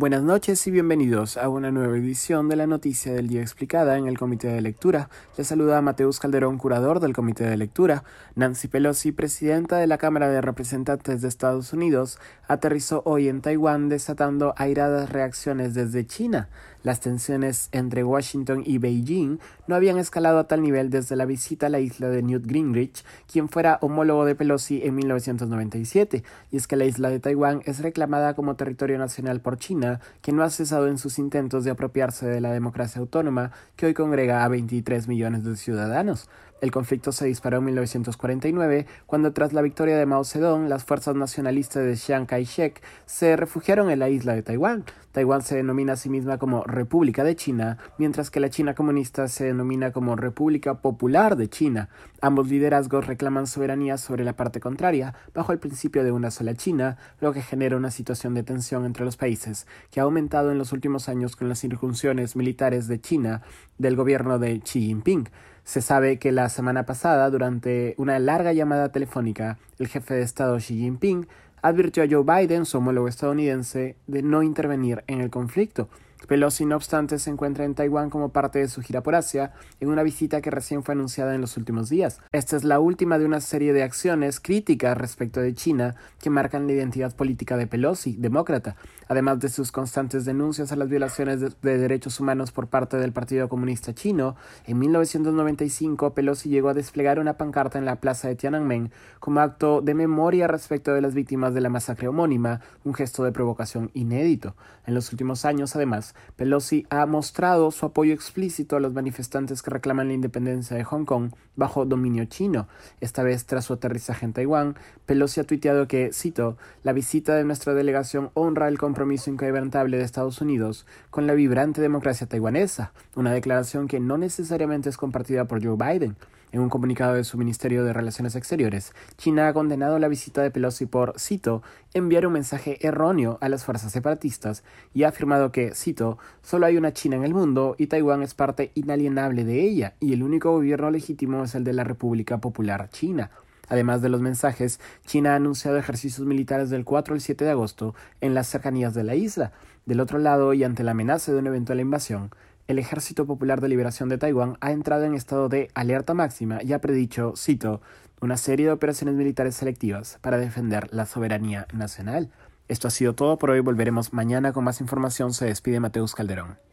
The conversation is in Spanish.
Buenas noches y bienvenidos a una nueva edición de la Noticia del Día Explicada en el Comité de Lectura. Les saluda Mateus Calderón, curador del Comité de Lectura. Nancy Pelosi, presidenta de la Cámara de Representantes de Estados Unidos, aterrizó hoy en Taiwán desatando airadas reacciones desde China. Las tensiones entre Washington y Beijing no habían escalado a tal nivel desde la visita a la isla de Newt Gingrich, quien fuera homólogo de Pelosi en 1997, y es que la isla de Taiwán es reclamada como territorio nacional por China que no ha cesado en sus intentos de apropiarse de la democracia autónoma que hoy congrega a 23 millones de ciudadanos. El conflicto se disparó en 1949, cuando tras la victoria de Mao Zedong, las fuerzas nacionalistas de Chiang Kai-shek se refugiaron en la isla de Taiwán. Taiwán se denomina a sí misma como República de China, mientras que la China comunista se denomina como República Popular de China. Ambos liderazgos reclaman soberanía sobre la parte contraria, bajo el principio de una sola China, lo que genera una situación de tensión entre los países, que ha aumentado en los últimos años con las incursiones militares de China del gobierno de Xi Jinping. Se sabe que la semana pasada, durante una larga llamada telefónica, el jefe de Estado Xi Jinping advirtió a Joe Biden, su homólogo estadounidense, de no intervenir en el conflicto. Pelosi, no obstante, se encuentra en Taiwán como parte de su gira por Asia, en una visita que recién fue anunciada en los últimos días. Esta es la última de una serie de acciones críticas respecto de China que marcan la identidad política de Pelosi, demócrata, además de sus constantes denuncias a las violaciones de, derechos humanos por parte del Partido Comunista Chino. En 1995, Pelosi llegó a desplegar una pancarta en la plaza de Tiananmen como acto de memoria respecto de las víctimas de la masacre homónima, un gesto de provocación inédito. En los últimos años, además, Pelosi ha mostrado su apoyo explícito a los manifestantes que reclaman la independencia de Hong Kong bajo dominio chino. Esta vez, tras su aterrizaje en Taiwán, Pelosi ha tuiteado que, cito, la visita de nuestra delegación honra el compromiso inquebrantable de Estados Unidos con la vibrante democracia taiwanesa, una declaración que no necesariamente es compartida por Joe Biden. En un comunicado de su Ministerio de Relaciones Exteriores, China ha condenado la visita de Pelosi por, cito, enviar un mensaje erróneo a las fuerzas separatistas y ha afirmado que, cito, solo hay una China en el mundo y Taiwán es parte inalienable de ella y el único gobierno legítimo es el de la República Popular China. Además de los mensajes, China ha anunciado ejercicios militares del 4 al 7 de agosto en las cercanías de la isla. Del otro lado, y ante la amenaza de una eventual invasión, el Ejército Popular de Liberación de Taiwán ha entrado en estado de alerta máxima y ha predicho, cito, una serie de operaciones militares selectivas para defender la soberanía nacional. Esto ha sido todo por hoy. Volveremos mañana con más información. Se despide Mateus Calderón.